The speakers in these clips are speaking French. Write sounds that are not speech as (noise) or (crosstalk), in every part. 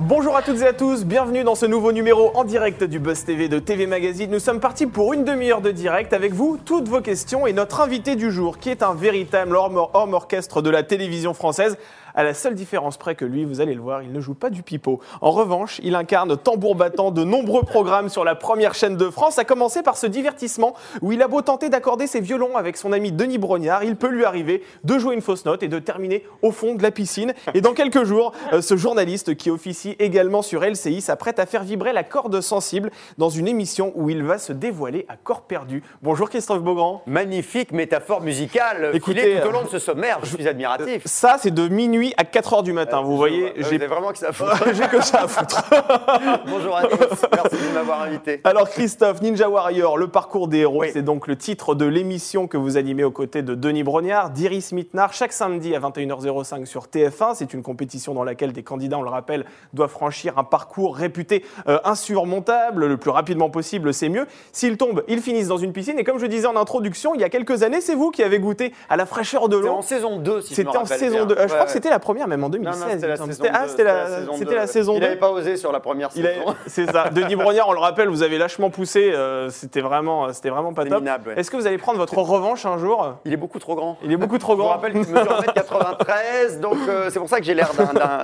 Bonjour à toutes et à tous, bienvenue dans ce nouveau numéro en direct du Buzz TV de TV Magazine. Nous sommes partis pour une demi-heure de direct avec vous, toutes vos questions et notre invité du jour qui est un véritable homme orchestre de la télévision française. À la seule différence près que lui, vous allez le voir, il ne joue pas du pipeau. En revanche, il incarne tambour battant de nombreux programmes sur la première chaîne de France, à commencer par ce divertissement où il a beau tenter d'accorder ses violons avec son ami Denis Brognard, il peut lui arriver de jouer une fausse note et de terminer au fond de la piscine. Et dans quelques jours, euh, ce journaliste qui officie également sur LCI s'apprête à faire vibrer la corde sensible dans une émission où il va se dévoiler à corps perdu. Bonjour Christophe Beaugrand. Magnifique métaphore musicale Écoutez, filée tout au euh, long de ce sommaire, je suis admiratif. Ça, c'est de minuit à 4 heures du matin. Vous voyez, j'ai j'ai vraiment que ça à foutre. (laughs) j'ai que ça à foutre. (laughs) Bonjour à tous, merci de m'avoir invité. Alors Christophe, Ninja Warrior, le parcours des héros, Oui. c'est donc le titre de l'émission que vous animez aux côtés de Denis Brognard, d'Iris Mittenard, chaque samedi à 21h05 sur TF1. C'est une compétition dans laquelle des candidats, on le rappelle, doivent franchir un parcours réputé euh, insurmontable, le plus rapidement possible, c'est mieux. S'ils tombent, ils finissent dans une piscine. Et comme je disais en introduction, il y a quelques années, c'est vous qui avez goûté à la fraîcheur de C'était l'eau. en saison 2, si je me C'était en saison bien. 2. Euh, je Ouais, crois que ouais. C'était la première, même en Non, 2016. non, c'était ah, 2, c'était la, saison c'était 2. la saison Il 2. n'avait pas osé sur la première saison. (laughs) C'est ça. Denis Brognard, on le rappelle, vous avez lâchement poussé. euh, c'était vraiment, c'était vraiment pas top. Est-ce que vous allez prendre votre revanche un jour? Il est beaucoup trop grand. Il est beaucoup trop Je vous grand. rappelle qu'il mesure 1m93, (laughs) donc euh, c'est pour ça que j'ai l'air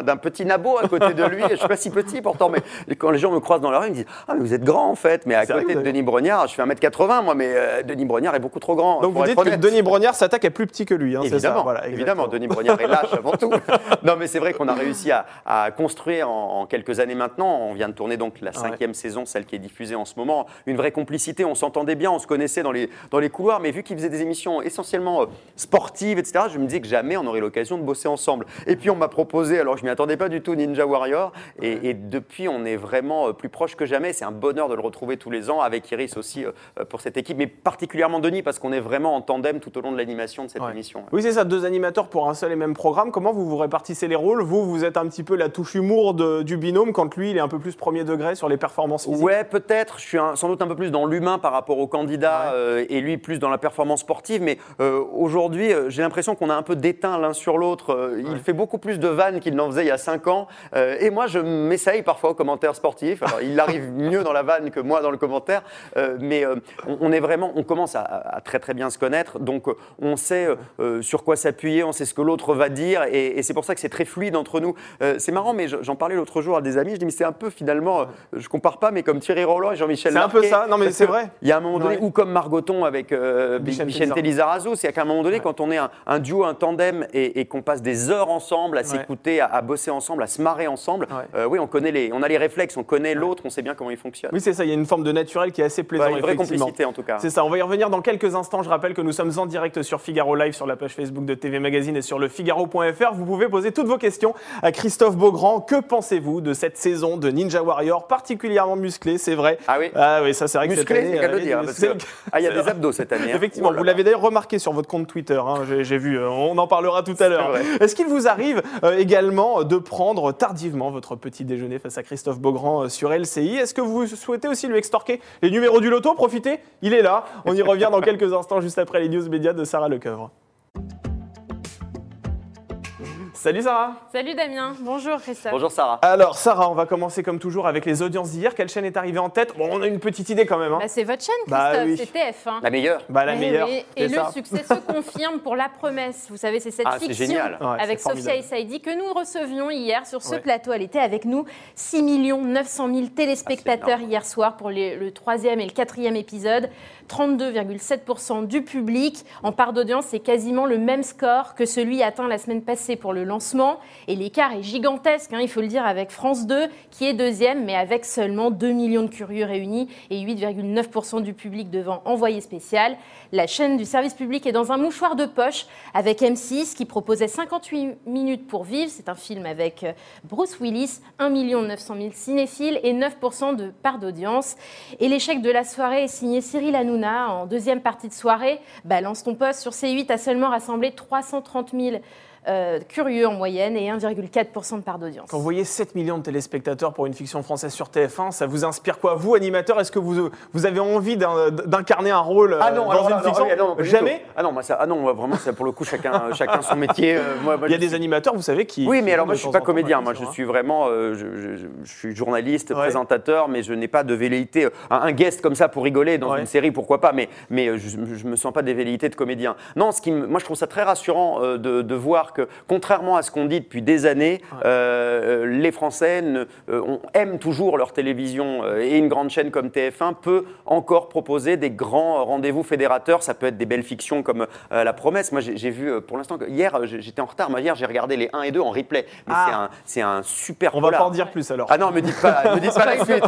d'un- petit nabo à côté de lui. Je suis pas si petit pourtant, mais quand les gens me croisent dans la rue, ils me disent Ah, mais vous êtes grand en fait. Mais à côté de Denis Brognard, je fais 1m80, moi, mais euh, Denis Brognard est beaucoup trop grand. Donc vous dites que. Denis Brognard s'attaque à plus petit que lui. Hein, c'est ça Évidemment, évidemment. Denis Brognard est lâche avant tout. (laughs) Non, mais c'est vrai qu'on a réussi à, à construire en, en quelques années maintenant. On vient de tourner donc la Ah cinquième saison, celle qui est diffusée en ce moment. Une vraie complicité, on s'entendait bien, on se connaissait dans les, dans les couloirs, mais vu qu'il faisait des émissions essentiellement euh, sportives, etc., je me disais que jamais on aurait l'occasion de bosser ensemble. Et puis on m'a proposé, alors je m'y attendais pas du tout, Ninja Warrior, et, et depuis on est vraiment euh, plus proche que jamais. C'est un bonheur de le retrouver tous les ans, avec Iris aussi euh, pour cette équipe, mais particulièrement Denis, parce qu'on est vraiment en tandem tout au long de l'animation de cette Ouais. émission. Oui, c'est ça, deux animateurs pour un seul et même programme. Comment vous vous répartissez les rôles Vous, vous êtes un petit peu la touche humour de- du binôme quand lui, il est un peu plus premier degré sur les performances physiques. Ouais, peut-être. Je suis un- sans doute un peu plus dans l'humain par rapport au candidat Ouais. euh, et lui plus dans la performance sportive. Mais euh, aujourd'hui, euh, j'ai l'impression qu'on a un peu déteint l'un sur l'autre. Il fait beaucoup plus de vannes qu'il n'en faisait il y a cinq ans. Euh, et moi, je m'essaye parfois au commentaire sportif. Alors, il arrive (laughs) mieux dans la vanne que moi dans le commentaire. Mais on, on est vraiment, on commence à, à très très bien se connaître. Donc, on sait sur quoi s'appuyer, on sait ce que l'autre va dire. Et, et c'est pour ça que c'est très fluide entre nous. Euh, c'est marrant, mais je- j'en parlais l'autre jour à des amis. Je dis, mais c'est un peu finalement, euh, je compare pas, mais comme Thierry Roland et Jean-Michel C'est un peu ça. Non, mais c'est vrai. Il y a un moment donné, Ouais. ou comme Margoton avec euh, Lizarazu, c'est qu'à un moment donné, Ouais. quand on est un, un duo, un tandem, et, et qu'on passe des heures ensemble à s'écouter, à, à bosser ensemble, à se marrer ensemble, euh, oui, on connaît les, on a les réflexes, on connaît l'autre, on sait bien comment il fonctionne. Oui, c'est ça, il y a une forme de naturel qui est assez plaisant. Ouais, une vraie complicité en tout cas. C'est ça, on va y revenir dans quelques instants. Je rappelle que nous sommes en direct sur Figaro Live, sur la page Facebook de TV Magazine et sur le Figaro.fr. Vous pouvez poser toutes vos questions à Christophe Beaugrand. Que pensez-vous de cette saison de Ninja Warrior, particulièrement musclée, c'est vrai? Ah oui Ah oui, ça c'est vrai que Musclé, cette année... c'est le euh, dire, parce c'est- que- Ah, il y a des abdos cette année. hein. Effectivement, Oh vous l'avez d'ailleurs remarqué sur votre compte Twitter, hein, j'ai vu, euh, on en parlera tout à l'heure. Est-ce qu'il vous arrive euh, également de prendre tardivement votre petit déjeuner face à Christophe Beaugrand euh, sur LCI Est-ce que vous souhaitez aussi lui extorquer les numéros du loto? Profitez, il est là. On y revient dans (laughs) quelques instants, juste après les news médias de Sarah Lecoeuvre. Salut Sarah Salut Damien, bonjour Christophe. Bonjour Sarah. Alors Sarah, on va commencer comme toujours avec les audiences d'hier. Quelle chaîne est arrivée en tête? Bon, on a une petite idée quand même. hein. Bah, c'est votre chaîne Bah Christophe, oui. c'est TF1. La meilleure Bah, la Eh meilleure. oui, Et le ça. succès se (laughs) confirme pour La Promesse. Vous savez, c'est cette Ah, fiction génial. Ouais, avec Sophia. Essaidi que nous recevions hier sur ce Ouais. plateau. Elle était avec nous. 6 900 000 téléspectateurs hier soir pour les- le troisième et le quatrième épisode. 32,7% du public. En part d'audience, c'est quasiment le même score que celui atteint la semaine passée pour le Et l'écart est gigantesque, hein, il faut le dire, avec France 2, qui est deuxième, mais avec seulement 2 millions de curieux réunis et 8,9% du public devant envoyé spécial. La chaîne du service public est dans un mouchoir de poche avec M6 qui proposait 58 minutes pour vivre. C'est un film avec euh, Bruce Willis, 1 900 000 cinéphiles et 9% de part d'audience. Et l'échec de la soirée est signé Cyril Hanouna en deuxième partie de soirée. Balance ton poste sur C8 a seulement rassemblé 330 000 euh, curieux en moyenne et 1,4% de part d'audience. Quand vous voyez 7 millions de téléspectateurs pour une fiction française sur TF1, ça vous inspire quoi? Vous, animateur, est-ce que vous, vous avez envie d'incarner un rôle ah non, euh, dans une fiction? Jamais? Ah non, moi, ça, ah non, vraiment, ça, pour le coup, chacun, (laughs) chacun son métier. Euh, moi, Il y a des animateurs, vous savez, qui. Oui, mais alors moi, je ne suis pas comédien. Moi, je suis vraiment. je, suis journaliste, présentateur, mais je n'ai pas de velléité. Un, guest comme ça pour rigoler dans une série, pourquoi pas, mais, mais je ne me sens pas des velléités de comédien. Non, ce qui, moi, je trouve ça très rassurant de, de voir que, contrairement à ce qu'on dit depuis des années, euh, les Français euh, aiment toujours leur télévision euh, et une grande chaîne comme TF1 peut encore proposer des grands rendez-vous fédérateurs. Ça peut être des belles fictions comme La Promesse. Moi, j'ai vu pour l'instant, hier, j'étais en retard. Moi, hier, j'ai regardé les 1 et 2 en replay. Mais ah. c'est un, super On va pas en dire plus alors. Ah non, me dites pas, (laughs) me dites pas la suite.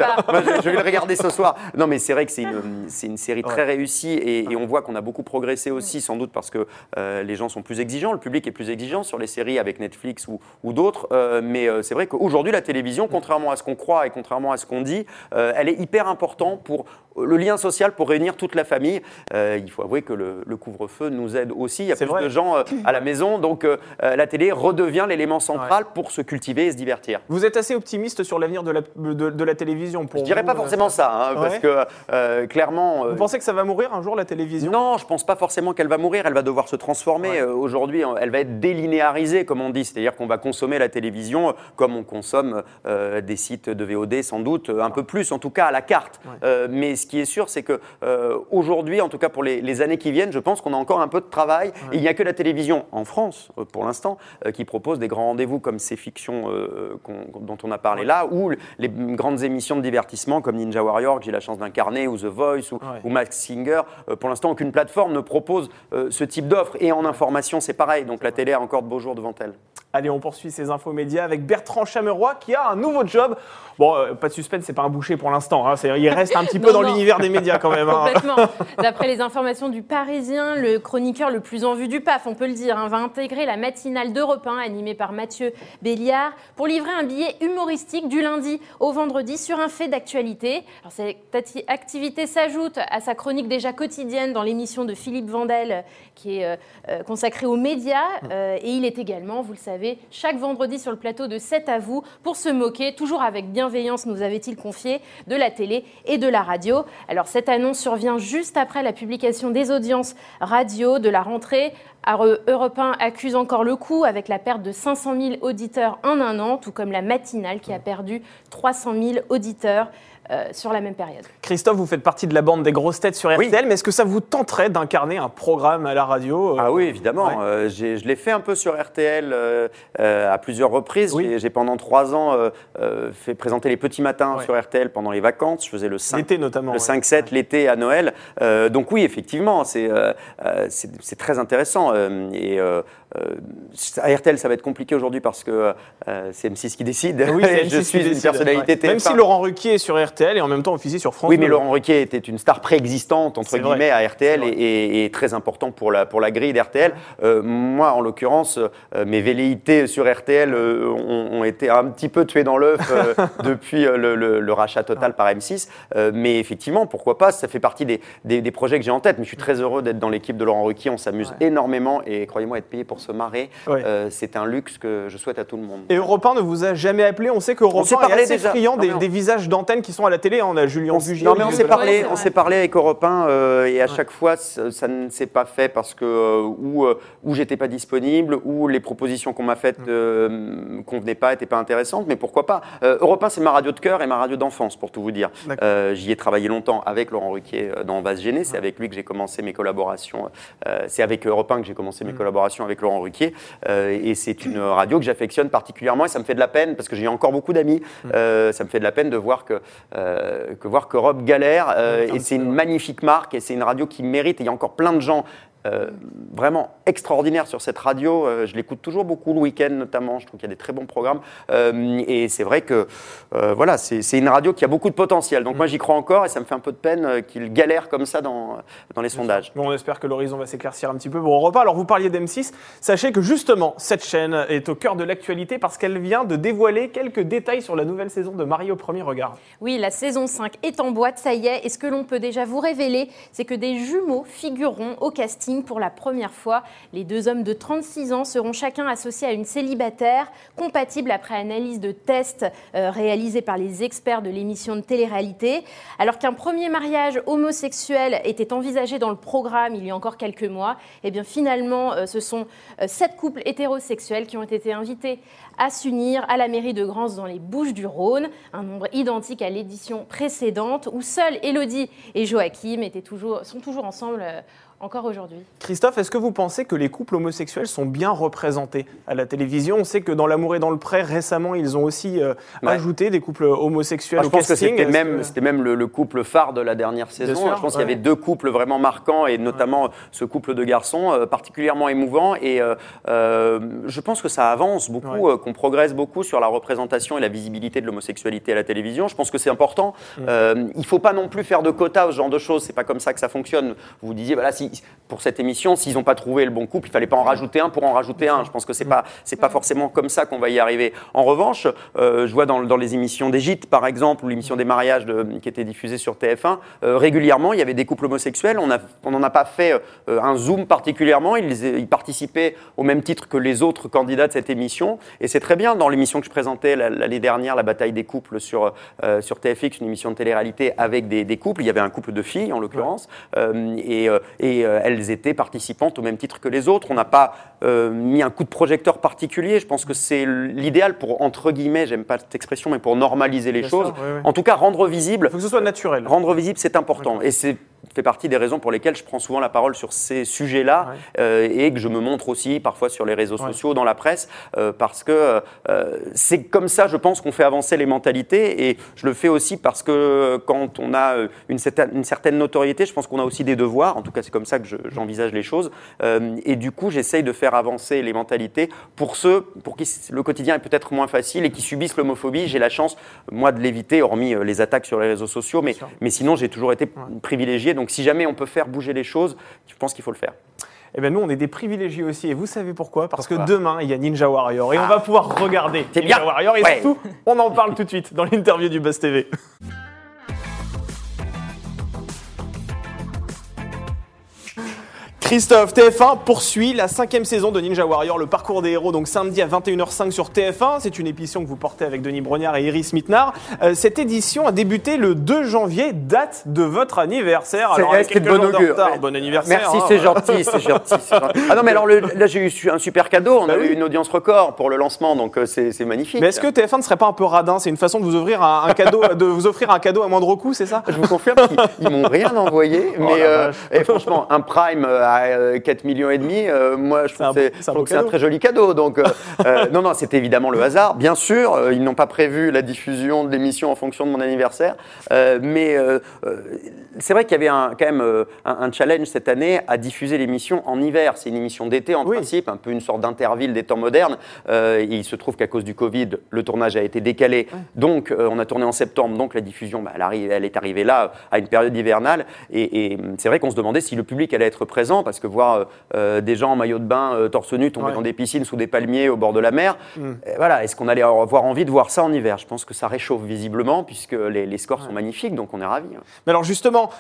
je, vais le regarder ce soir. Non, mais c'est vrai que c'est une, une, série très réussie et, et on voit qu'on a beaucoup progressé aussi, sans doute parce que les gens sont plus exigeants, le public est plus exigeant sur les séries avec Netflix ou, d'autres. Euh, mais euh, c'est vrai qu'aujourd'hui, la télévision, contrairement à ce qu'on croit et contrairement à ce qu'on dit, euh, elle est hyper importante pour le lien social, pour réunir toute la famille. il faut avouer que le, couvre-feu nous aide aussi. Il y a plus de gens à la maison, donc la télé redevient l'élément central pour se cultiver et se divertir. Vous êtes assez optimiste sur l'avenir de la, de, la télévision pour Je dirais pas forcément ça, hein, parce que clairement. Vous pensez que ça va mourir un jour la télévision? Non, je pense pas forcément qu'elle va mourir. Elle va devoir se transformer. Aujourd'hui, elle va être délinéarisée, comme on dit, c'est-à-dire qu'on va consommer la télévision comme on consomme euh, des sites de VOD, sans doute un peu plus, en tout cas à la carte. Euh, mais ce qui est sûr, c'est que euh, aujourd'hui, en tout cas pour les, années qui viennent, je pense qu'on a encore un peu de travail. il n'y a que la télévision en France, pour l'instant, qui propose des grands rendez-vous comme ces fictions dont on a parlé là, ou les grandes émissions de divertissement comme Ninja Warrior, que j'ai la chance d'incarner, ou The Voice, ou, ou Max Singer. pour l'instant, aucune plateforme ne propose ce type d'offre. Et en information, c'est pareil. Donc la télé a encore de beaux jours devant elle. Allez, on poursuit ces infos médias avec Bertrand Chameroy qui a un nouveau job. Bon, euh, pas de suspense, c'est pas un boucher pour l'instant. Hein, il reste un petit (laughs) peu dans l'univers des médias quand même. Hein. Complètement. D'après les informations du Parisien, le chroniqueur le plus en vue du PAF, on peut le dire, hein, va intégrer la matinale d'Europe 1 animée par Mathieu Béliard pour livrer un billet humoristique du lundi au vendredi sur un fait d'actualité. cette activité s'ajoute à sa chronique déjà quotidienne dans l'émission de Philippe Vandel qui est euh, euh, consacrée aux médias. et il est également, vous le savez, chaque vendredi sur le plateau de 7 à vous pour se moquer, toujours avec bienveillance, nous avait-il confié, de la télé et de la radio. Alors cette annonce survient juste après la publication des audiences radio de la rentrée. Europe 1 accuse encore le coup avec la perte de 500 000 auditeurs en un an, tout comme la matinale qui a perdu 300 000 auditeurs. Euh, sur la même période. Christophe, vous faites partie de la bande des grosses têtes sur RTL, mais est-ce que ça vous tenterait d'incarner un programme à la radio euh, Ah oui, évidemment. Euh, je l'ai fait un peu sur RTL à plusieurs reprises. J'ai pendant trois ans fait présenter les petits matins sur RTL pendant les vacances. Je faisais le 5, notamment, le 5-7 l'été à Noël. donc oui, effectivement, c'est très intéressant. et à RTL, ça va être compliqué aujourd'hui parce que c'est M6 qui décide. Oui, je suis une personnalité Même si Laurent Ruquier est sur RTL, et en même temps officier sur France Oui, mais Laurent Ruquier était une star préexistante, entre guillemets, à RTL et, très important pour la, pour la grille d'RTL. Euh, moi, en l'occurrence, euh, mes velléités sur RTL euh, ont, été un petit peu tuées dans l'œuf (laughs) depuis le, rachat total par M6. mais effectivement, pourquoi pas Ça fait partie des, des, projets que j'ai en tête. Mais je suis très heureux d'être dans l'équipe de Laurent Ruquier. On s'amuse énormément et croyez-moi, être payé pour se marrer, c'est un luxe que je souhaite à tout le monde. Et Europe 1 ne vous a jamais appelé On sait qu'Europe 1 est assez friand des, des, visages d'antenne qui sont à la télé. On a Julien Bugier. Non, mais on s'est parlé, on s'est parlé avec Europe 1 euh, et à chaque fois, ça ne s'est pas fait parce que euh, ou, euh, ou j'étais pas disponible, ou les propositions qu'on m'a faites ne convenaient pas, n'étaient pas intéressantes. Mais pourquoi pas Europe 1, c'est ma radio de cœur et ma radio d'enfance, pour tout vous dire. J'y ai travaillé longtemps avec Laurent Ruquier dans Base Gênée. C'est avec lui que j'ai commencé mes collaborations. c'est avec Europe 1 que j'ai commencé mes mm. collaborations avec Laurent Ruquier. et c'est une radio que j'affectionne particulièrement et ça me fait de la peine parce que j'ai encore beaucoup d'amis. Mm. ça me fait de la peine de voir que que voir qu'Europe galère. Euh, et c'est une magnifique marque et c'est une radio qui mérite. Et il y a encore plein de gens euh, vraiment extraordinaire sur cette radio. Euh, je l'écoute toujours beaucoup le week-end notamment. Je trouve qu'il y a des très bons programmes. Euh, et c'est vrai que euh, voilà, c'est une radio qui a beaucoup de potentiel. Donc moi j'y crois encore et ça me fait un peu de peine qu'il galère comme ça dans, dans les sondages. Bon, on espère que l'horizon va s'éclaircir un petit peu pour Europa. Alors, vous parliez d'M6. Sachez que justement, cette chaîne est au cœur de l'actualité parce qu'elle vient de dévoiler quelques détails sur la nouvelle saison de Marie au premier regard. Oui, la saison 5 est en boîte, ça y est. Et ce que l'on peut déjà vous révéler, c'est que des jumeaux figureront au casting pour la première fois. Les deux hommes de 36 ans seront chacun associés à une célibataire, compatible après analyse de tests euh, réalisés par les experts de l'émission de télé-réalité. Alors qu'un premier mariage homosexuel était envisagé dans le programme il y a encore quelques mois, eh bien finalement, euh, ce sont euh, sept couples hétérosexuels qui ont été invités à s'unir à la mairie de Grance dans les Bouches du Rhône, un nombre identique à l'édition précédente où seuls Elodie et Joachim étaient toujours, sont toujours ensemble encore aujourd'hui. Christophe, est-ce que vous pensez que les couples homosexuels sont bien représentés à la télévision? On sait que dans L'amour et dans le prêt, récemment, ils ont aussi euh, Ouais. ajouté des couples homosexuels Moi, je au pense que casting. c'était même, que- c'était même le, le couple phare de la dernière saison. sûr, je pense qu'il y avait deux couples vraiment marquants et notamment ce couple de garçons euh, particulièrement émouvant. Et euh, euh, je pense que ça avance beaucoup, Ouais. euh, qu'on progresse beaucoup sur la représentation et la visibilité de l'homosexualité à la télévision. Je pense que c'est important. Mm. Euh, il ne faut pas non plus faire de quotas, ce genre de choses. C'est pas comme ça que ça fonctionne. Vous vous disiez, voilà, si, pour cette émission, s'ils n'ont pas trouvé le bon couple, il fallait pas en rajouter un pour en rajouter un. Je pense que c'est pas, c'est pas forcément comme ça qu'on va y arriver. En revanche, euh, je vois dans, dans les émissions des gîtes, par exemple, ou l'émission des mariages de- qui était diffusée sur TF1, euh, régulièrement, il y avait des couples homosexuels. On a- on n'en a pas fait euh, un zoom particulièrement. Ils, ils participaient au même titre que les autres candidats de cette émission. Et c'est très bien. Dans l'émission que je présentais la- l'année dernière, la bataille des couples sur, sur TFX, une émission de télé-réalité avec des, des couples. Il y avait un couple de filles, en l'occurrence. Euh, et euh, et, euh, elles étaient participantes au même titre que les autres. On n'a pas euh, mis un coup de projecteur particulier. Je pense que c'est l'idéal pour, entre guillemets, j'aime pas cette expression, mais pour normaliser les Bien choses. sûr, oui, oui. En tout cas, rendre visible Il faut que ce soit naturel. Rendre visible, c'est important. Et c'est fait partie des raisons pour lesquelles je prends souvent la parole sur ces sujets-là Ouais. euh, et que je me montre aussi parfois sur les réseaux Ouais. sociaux, dans la presse, euh, parce que euh, c'est comme ça, je pense, qu'on fait avancer les mentalités. Et je le fais aussi parce que quand on a une certaine, une certaine notoriété, je pense qu'on a aussi des devoirs. En tout cas, c'est comme ça que je- j'envisage les choses. Et du coup, j'essaye de faire avancer les mentalités pour ceux pour qui le quotidien est peut-être moins facile et qui subissent l'homophobie. J'ai la chance, moi, de l'éviter, hormis les attaques sur les réseaux sociaux. Mais, mais sinon, j'ai toujours été privilégié. Donc, si jamais on peut faire bouger les choses, je pense qu'il faut le faire. Eh bien, nous, on est des privilégiés aussi. Et vous savez pourquoi? Parce que demain, il y a Ninja Warrior. Et on Ah. va pouvoir regarder Ninja bien. Warrior. Et Ouais. surtout, on en parle tout de suite dans l'interview du Buzz TV. Christophe, TF1 poursuit la cinquième saison de Ninja Warrior, le parcours des héros, donc samedi à 21h05 sur TF1. C'est une émission que vous portez avec Denis Brognard et Iris Mittenard. Euh, cette édition a débuté le 2 janvier, date de votre anniversaire. C'est- Alors, avec quelques bon jours de augure, retard, ouais. bon anniversaire. Merci, hein. c'est gentil, c'est gentil. (laughs) Ah non, mais alors le- là, j'ai eu un super cadeau. On Bah a oui. eu une audience record pour le lancement, donc euh, c'est magnifique. Mais est-ce que TF1 ne serait pas un peu radin? C'est une façon de vous offrir un, un cadeau, (laughs) de vous offrir un cadeau à moindre coût, c'est ça? Je vous confirme qu'ils ils m'ont rien envoyé, Oh mais euh, et franchement, un prime euh, à euh, 4 millions et demi, euh, moi je trouve que c'est un très joli cadeau. Donc euh, non, non, c'était évidemment le hasard. Bien sûr, ils n'ont pas prévu la diffusion de l'émission en fonction de mon anniversaire, euh, mais euh, c'est vrai qu'il y avait un, quand même un, un challenge cette année à diffuser l'émission en hiver. C'est une émission d'été en Oui. principe, un peu une sorte d'interville des temps modernes. Et il se trouve qu'à cause du Covid, le tournage a été décalé. Donc, on a tourné en septembre. Donc, la diffusion, bah, elle, arrive- elle est arrivée là, à une période hivernale. Et, et, c'est vrai qu'on se demandait si le public allait être présent, parce que voir euh, euh, des gens en maillot de bain, euh, torse nu, tomber Ouais. dans des piscines sous des palmiers au bord de la mer, Mm. voilà, est-ce qu'on allait avoir envie de voir ça en hiver? Je pense que ça réchauffe visiblement, puisque les, les scores sont magnifiques, donc on est ravis. hein. Mais alors justement,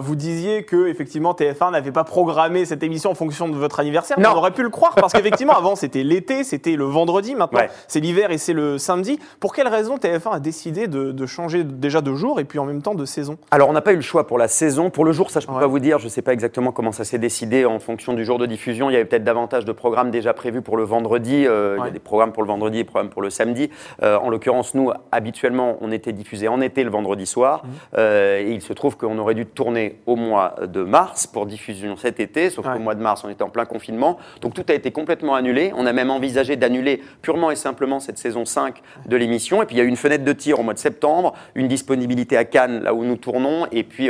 vous disiez que effectivement TF1 n'avait pas programmé cette émission en fonction de votre anniversaire. mais Non. On aurait pu le croire parce qu'effectivement avant c'était l'été, c'était le vendredi. Maintenant Ouais. c'est l'hiver et c'est le samedi. Pour quelle raison TF1 a décidé de, de changer déjà de jour et puis en même temps de saison? Alors, on n'a pas eu le choix pour la saison. Pour le jour, ça, je ne peux pas vous dire. Je ne sais pas exactement comment ça s'est décidé en fonction du jour de diffusion. Il y avait peut-être davantage de programmes déjà prévus pour le vendredi. Euh, Il y a des programmes pour le vendredi et des programmes pour le samedi. Euh, en l'occurrence, nous, habituellement, on était diffusé en été le vendredi soir. Mmh. Euh, et il se trouve qu'on aurait dû tourner au mois de mars pour diffusion cet été. Sauf Ouais. qu'au mois de mars, on était en plein confinement. Donc, tout a été complètement annulé. On a même envisagé d'annuler purement et simplement cette saison 5 de l'émission. Et puis, il y a eu une fenêtre de tir au mois de septembre, une disponibilité à Cannes, là où nous tournons, et puis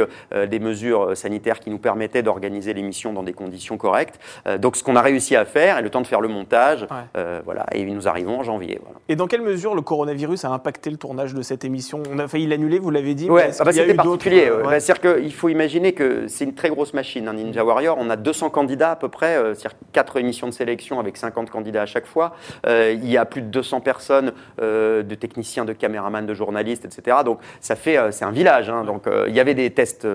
des mesures sanitaires qui nous permettaient d'organiser l'émission dans des des conditions correctes. Euh, donc ce qu'on a réussi à faire, et le temps de faire le montage, Ouais. euh, voilà, et nous arrivons en janvier. Voilà. Et dans quelle mesure le coronavirus a impacté le tournage de cette émission? On a failli l'annuler, vous l'avez dit. Ouais, ah bah, c'était particulier. ouais. C'est-à-dire qu'il faut imaginer que c'est une très grosse machine, un Ninja Warrior. On a 200 candidats à peu près, euh, c'est-à-dire 4 émissions de sélection avec 50 candidats à chaque fois. Il y a plus de 200 personnes, de techniciens, de caméramans, de journalistes, etc. Donc ça fait, c'est un village. hein. Donc il y avait des tests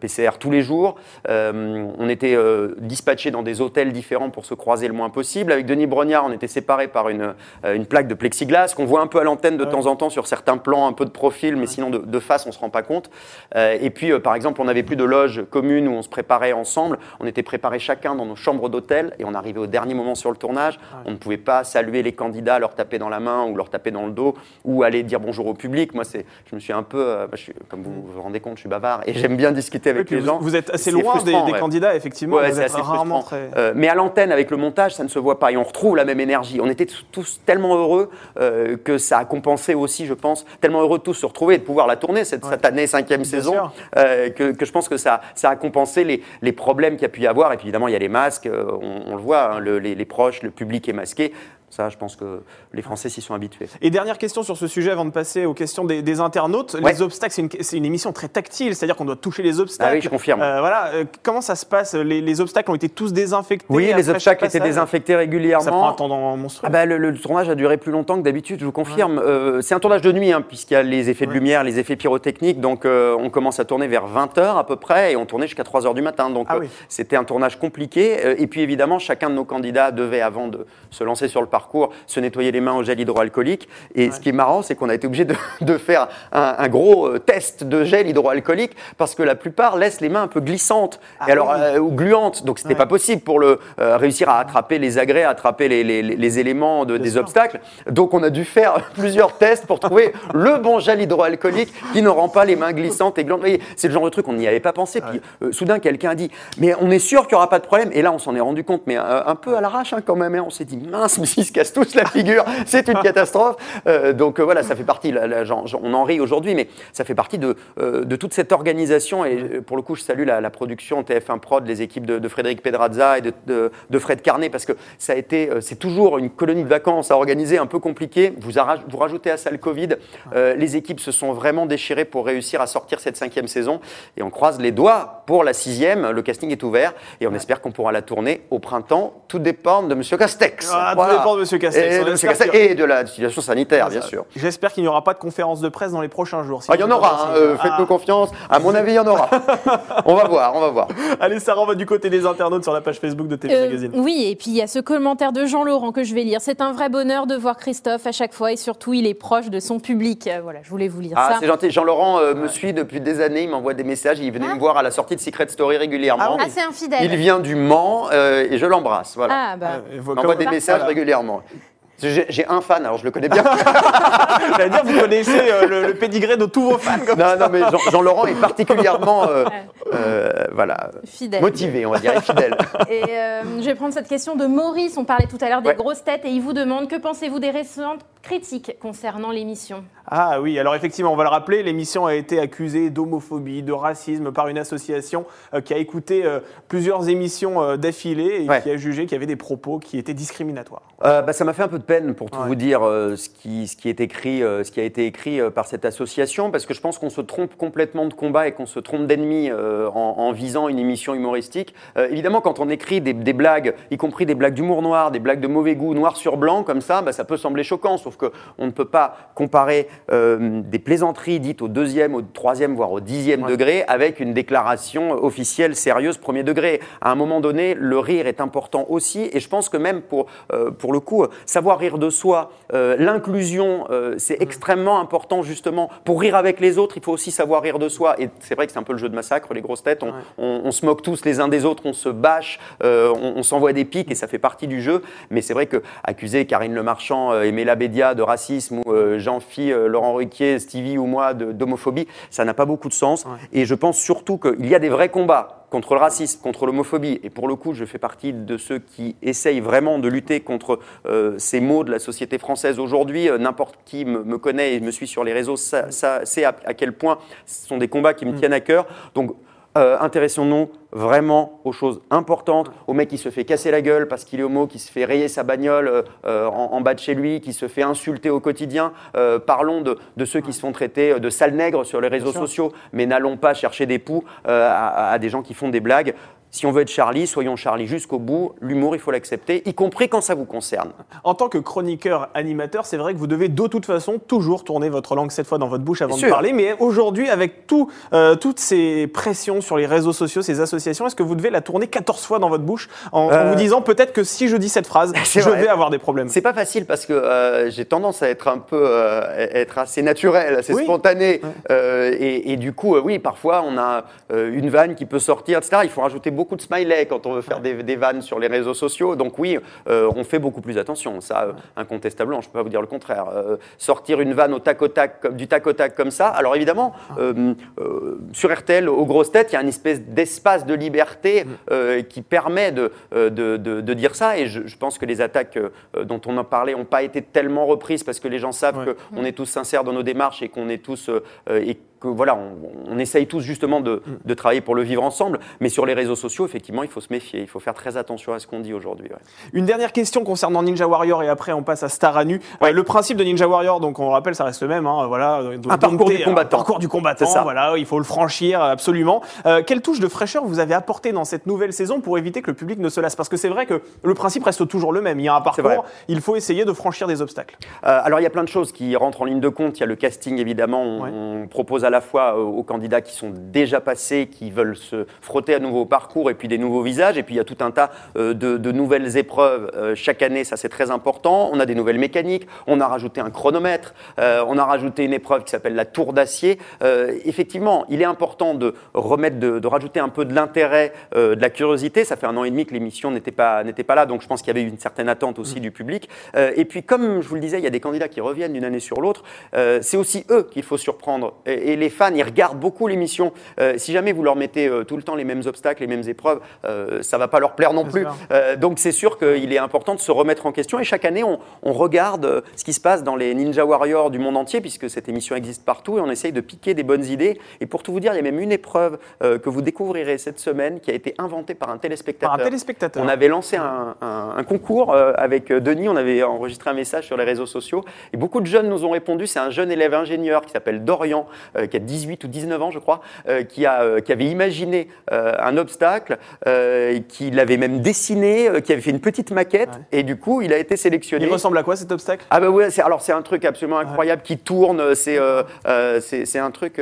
PCR tous les jours. On était euh, dispatchés dans des hôtels différents pour se croiser le moins possible. Avec Denis Brognard, on était séparés par une, euh, une plaque de plexiglas qu'on voit un peu à l'antenne de Ouais. temps en temps sur certains plans, un peu de profil, mais sinon de, de face, on se rend pas compte. Euh, et puis, par exemple, on n'avait plus de loge commune où on se préparait ensemble. On était préparés chacun dans nos chambres d'hôtel et on arrivait au dernier moment sur le tournage. On ne pouvait pas saluer les candidats, leur taper dans la main ou leur taper dans le dos ou aller dire bonjour au public. Moi, c'est, je me suis un peu, bah, je suis- comme vous vous rendez compte, je suis bavard et j'aime bien discuter avec les vous, gens. vous êtes assez loin des, frustrant, des ouais. candidats, effectivement. Ouais, c'est assez frustrant. très. Euh, mais à l'antenne, avec le montage, ça ne se voit pas et on retrouve la même énergie. On était tous- tellement heureux euh, que ça a compensé aussi, je pense, tellement heureux de tous se retrouver et de pouvoir la tourner cette, cette année cinquième saison, euh, que, que je pense que ça, ça a compensé les, les problèmes qu'il y a pu y avoir. Et puis évidemment, il y a les masques, on, on le voit, hein, le- les, les proches, le public est masqué. Ça, je pense que les Français s'y sont habitués. Et dernière question sur ce sujet avant de passer aux questions des, des internautes. Ouais. Les obstacles, c'est une, émission très tactile, c'est-à-dire qu'on doit toucher les obstacles. Ah oui, je confirme. Euh, voilà, euh, comment ça se passe? Les, les obstacles ont été tous désinfectés Oui, les obstacles étaient désinfectés Ça prend un régulièrement. temps monstrueux. Ah bah, le, le tournage a duré plus longtemps que d'habitude, je vous confirme. Euh, c'est un tournage de nuit, hein, puisqu'il y a les effets de Ouais. lumière, les effets pyrotechniques. Donc, on commence à tourner vers 20h à peu près, et on tournait jusqu'à 3h du matin. Donc, Ah oui. c'était un tournage compliqué. Et puis, évidemment, chacun de nos candidats devait, avant de se lancer sur le parcours, se nettoyer les mains au gel hydroalcoolique. Et ce qui est marrant, c'est qu'on a été obligé de, (laughs) de faire un, un gros euh, test de gel hydroalcoolique, parce que la plupart laissent les mains un peu glissantes, Ah et alors, oui. euh, ou gluantes. Donc, c'était Ouais. pas possible pour le, euh, réussir à attraper les agrès, à attraper les, les- les éléments de, des sûr. obstacles. Donc on a dû faire (laughs) plusieurs tests pour trouver (laughs) le bon gel hydroalcoolique qui ne rend pas les mains glissantes et voyez, C'est le genre de truc on n'y avait pas pensé. Puis euh, soudain quelqu'un a dit mais on est sûr qu'il n'y aura pas de problème? Et là on s'en est rendu compte, mais un peu à l'arrache hein, quand même. hein. On s'est dit mince, mais ils se cassent tous la figure, c'est une catastrophe. Euh, donc euh, voilà, ça fait partie. là, là, on en rit aujourd'hui, mais ça fait partie de, euh, de toute cette organisation. Et pour le coup, je salue la, la production TF1 Prod, les équipes de, de Frédéric Pedrazza et de, Fred Carnet, parce que ça a été, c'est toujours une colonie de vacances à organiser, un peu compliqué. Vous, rajoutez à ça le Covid. Euh, les équipes se sont vraiment déchirées pour réussir à sortir cette cinquième saison. Et on croise les doigts pour la sixième. Le casting est ouvert et on espère qu'on pourra la tourner au printemps. Tout dépend de Monsieur Castex. Ah, tout dépend de Monsieur Castex. Et, de espère Monsieur Castex qu'il y et de la situation sanitaire, bien sûr. J'espère qu'il n'y aura pas de conférence de presse dans les prochains jours. Ah, Il y en aura, hein, euh, Ah. faites-nous confiance. À mon avis, il y en aura. (laughs) on va voir, on va voir. Allez, Sarah, on va du côté des internautes sur la page Facebook de TV Euh, Magazine. oui, et puis il y a ce commentaire de Jean-Laurent que je vais lire. C'est un vrai bonheur de voir Christophe à chaque fois et surtout il est proche de son public. Euh, Voilà, je voulais vous lire Ah, ça. c'est gentil. Jean-Laurent euh, me suit depuis des années. Il m'envoie des messages. Il venait Ah. me voir à la sortie de Secret Story régulièrement. Ah, c'est infidèle. Il vient du Mans euh, et je l'embrasse. Voilà. Ah, bah. Il m'envoie des messages régulièrement. J'ai j'ai un fan, alors je le connais bien. (laughs) J'allais dire, vous connaissez euh, le, le pédigré de tous vos fans. Comme... non, non, mais Jean- Jean-Laurent est particulièrement euh, euh, voilà, Fidèle. motivé, on va dire, et fidèle. Et euh, je vais prendre cette question de Maurice. On parlait tout à l'heure des Ouais. grosses têtes et il vous demande que pensez-vous des récentes critiques concernant l'émission Ah oui, alors effectivement, on va le rappeler, l'émission a été accusée d'homophobie, de racisme par une association euh, qui a écouté euh, plusieurs émissions euh, d'affilée et Ouais. qui a jugé qu'il y avait des propos qui étaient discriminatoires. Euh, bah, ça m'a fait un peu de peine pour tout Ouais. vous dire euh, ce, qui, ce, qui est écrit, euh, ce qui a été écrit euh, par cette association, parce que je pense qu'on se trompe complètement de combat et qu'on se trompe d'ennemi euh, en, en visant une émission humoristique. Euh, évidemment, quand on écrit des, des blagues, y compris des blagues d'humour noir, des blagues de mauvais goût, noir sur blanc, comme ça, bah, ça peut sembler choquant, sauf qu'on ne peut pas comparer euh, des plaisanteries dites au deuxième, au troisième, voire au dixième Ouais. degré avec une déclaration officielle sérieuse premier degré. À un moment donné, le rire est important aussi, et je pense que même pour, euh, pour le coup, savoir rire de soi, euh, l'inclusion, c'est extrêmement important justement. Pour rire avec les autres, il faut aussi savoir rire de soi, et c'est vrai que c'est un peu le jeu de massacre, les grosses têtes, on, Ouais. on- on se moque tous les uns des autres, on se bâche, on, on s'envoie des pics, et ça fait partie du jeu, mais c'est vrai que accuser Karine Le Marchand euh, et De racisme, ou euh, Jean-Phi, euh, Laurent Ruquier, Stevie ou moi de- d'homophobie, ça n'a pas beaucoup de sens, Ouais. et je pense surtout qu'il y a des vrais combats contre le racisme, contre l'homophobie. Et pour le coup, je fais partie de ceux qui essayent vraiment de lutter contre euh, ces maux de la société française aujourd'hui. Euh, N'importe qui me, me connaît et me suit sur les réseaux, ça, ça- sait à, à quel point ce sont des combats qui me tiennent à cœur. Donc, Euh, Intéressons-nous vraiment aux choses importantes, au mec qui se fait casser la gueule parce qu'il est homo, qui se fait rayer sa bagnole euh, euh, en, en bas de chez lui, qui se fait insulter au quotidien. Euh, parlons de, de ceux qui se font traiter de sales nègres sur les réseaux sociaux, mais n'allons pas chercher des poux à, à des gens qui font des blagues. Si on veut être Charlie, soyons Charlie jusqu'au bout. L'humour, il faut l'accepter, y compris quand ça vous concerne. En tant que chroniqueur animateur, c'est vrai que vous devez de toute façon toujours tourner votre langue cette fois dans votre bouche avant Bien de sûr. parler. Mais aujourd'hui, avec tout, euh, toutes ces pressions sur les réseaux sociaux, ces associations, est-ce que vous devez la tourner 14 fois dans votre bouche en, en Euh, vous disant peut-être que si je dis cette phrase, (laughs) je vrai. vais avoir des problèmes? C'est pas facile parce que euh, j'ai tendance à être un peu, être assez naturel, assez Oui. spontané, et, et du coup, oui, parfois on a une vanne qui peut sortir, etc. Il faut rajouter beaucoup de smileys quand on veut faire des, des vannes sur les réseaux sociaux. Donc oui, euh, on fait beaucoup plus attention. Ça, euh, incontestablement, je peux pas vous dire le contraire. Euh, sortir une vanne au tac au tac, comme, du tac au tac comme ça. Alors évidemment, euh, euh, sur RTL, aux grosses têtes, il y a une espèce d'espace de liberté euh, qui permet de, de, de- de dire ça. Et je, je pense que les attaques dont on en parlait n'ont pas été tellement reprises parce que les gens savent Ouais. qu'on est tous sincères dans nos démarches et qu'on est tous et que voilà, on, on essaye tous justement de, de travailler pour le vivre ensemble. Mais sur les réseaux sociaux, effectivement, il faut se méfier. Il faut faire très attention à ce qu'on dit aujourd'hui. ouais. Une dernière question concernant Ninja Warrior et après on passe à Star à nu. Euh, le principe de Ninja Warrior, donc on le rappelle, ça reste le même. hein, voilà, Un parcours du un combattant. parcours du combattant. Ça. Voilà, il faut le franchir absolument. Euh, quelle touche de fraîcheur vous avez apporté dans cette nouvelle saison pour éviter que le public ne se lasse? Parce que c'est vrai que le principe reste toujours le même. Il y a un parcours, il faut essayer de franchir des obstacles. Euh, alors, il y a plein de choses qui rentrent en ligne de compte. Il y a le casting, évidemment. On, Ouais. on propose à la fois euh, aux candidats qui sont déjà passés, qui veulent se frotter à nouveau au parcours, et puis des nouveaux visages. Et puis, il y a tout un tas euh, de, de nouvelles épreuves euh, chaque année. Ça, c'est très important. On a des nouvelles mécaniques. On a rajouté un chronomètre. On a rajouté une épreuve qui s'appelle la tour d'acier. Effectivement, il est important de remettre, de, de rajouter un peu de l'intérêt, de la curiosité. Ça fait un an et demi que l'émission n'était pas, n'était pas là. Donc, je pense qu'il y avait une certaine attente aussi du public. Et puis, comme je vous le disais, il y a des candidats qui reviennent d'une année sur l'autre. C'est aussi eux qu'il faut surprendre. Et, et les fans, ils regardent beaucoup l'émission. Euh, si jamais vous leur mettez euh, tout le temps les mêmes obstacles, les mêmes épreuves, euh, ça va pas leur plaire non plus. donc c'est sûr qu'il est important de se remettre en question. Et chaque année, on, on regarde ce qui se passe dans les Ninja Warriors du monde entier, puisque cette émission existe partout, et on essaye de piquer des bonnes idées. Et pour tout vous dire, il y a même une épreuve que vous découvrirez cette semaine qui a été inventée par un téléspectateur. Par un téléspectateur. On avait lancé un, un- un concours avec Denis, on avait enregistré un message sur les réseaux sociaux et beaucoup de jeunes nous ont répondu. C'est un jeune élève ingénieur qui s'appelle Dorian, qui a 18 ou 19 ans, je crois, euh, qui, a, euh, qui avait imaginé euh, un obstacle, qui l'avait même dessiné, qui avait fait une petite maquette et du coup, il a été sélectionné. Il ressemble à quoi cet obstacle? Ah bah ouais, c'est, alors c'est un truc absolument incroyable qui tourne, c'est, c'est, c'est un truc...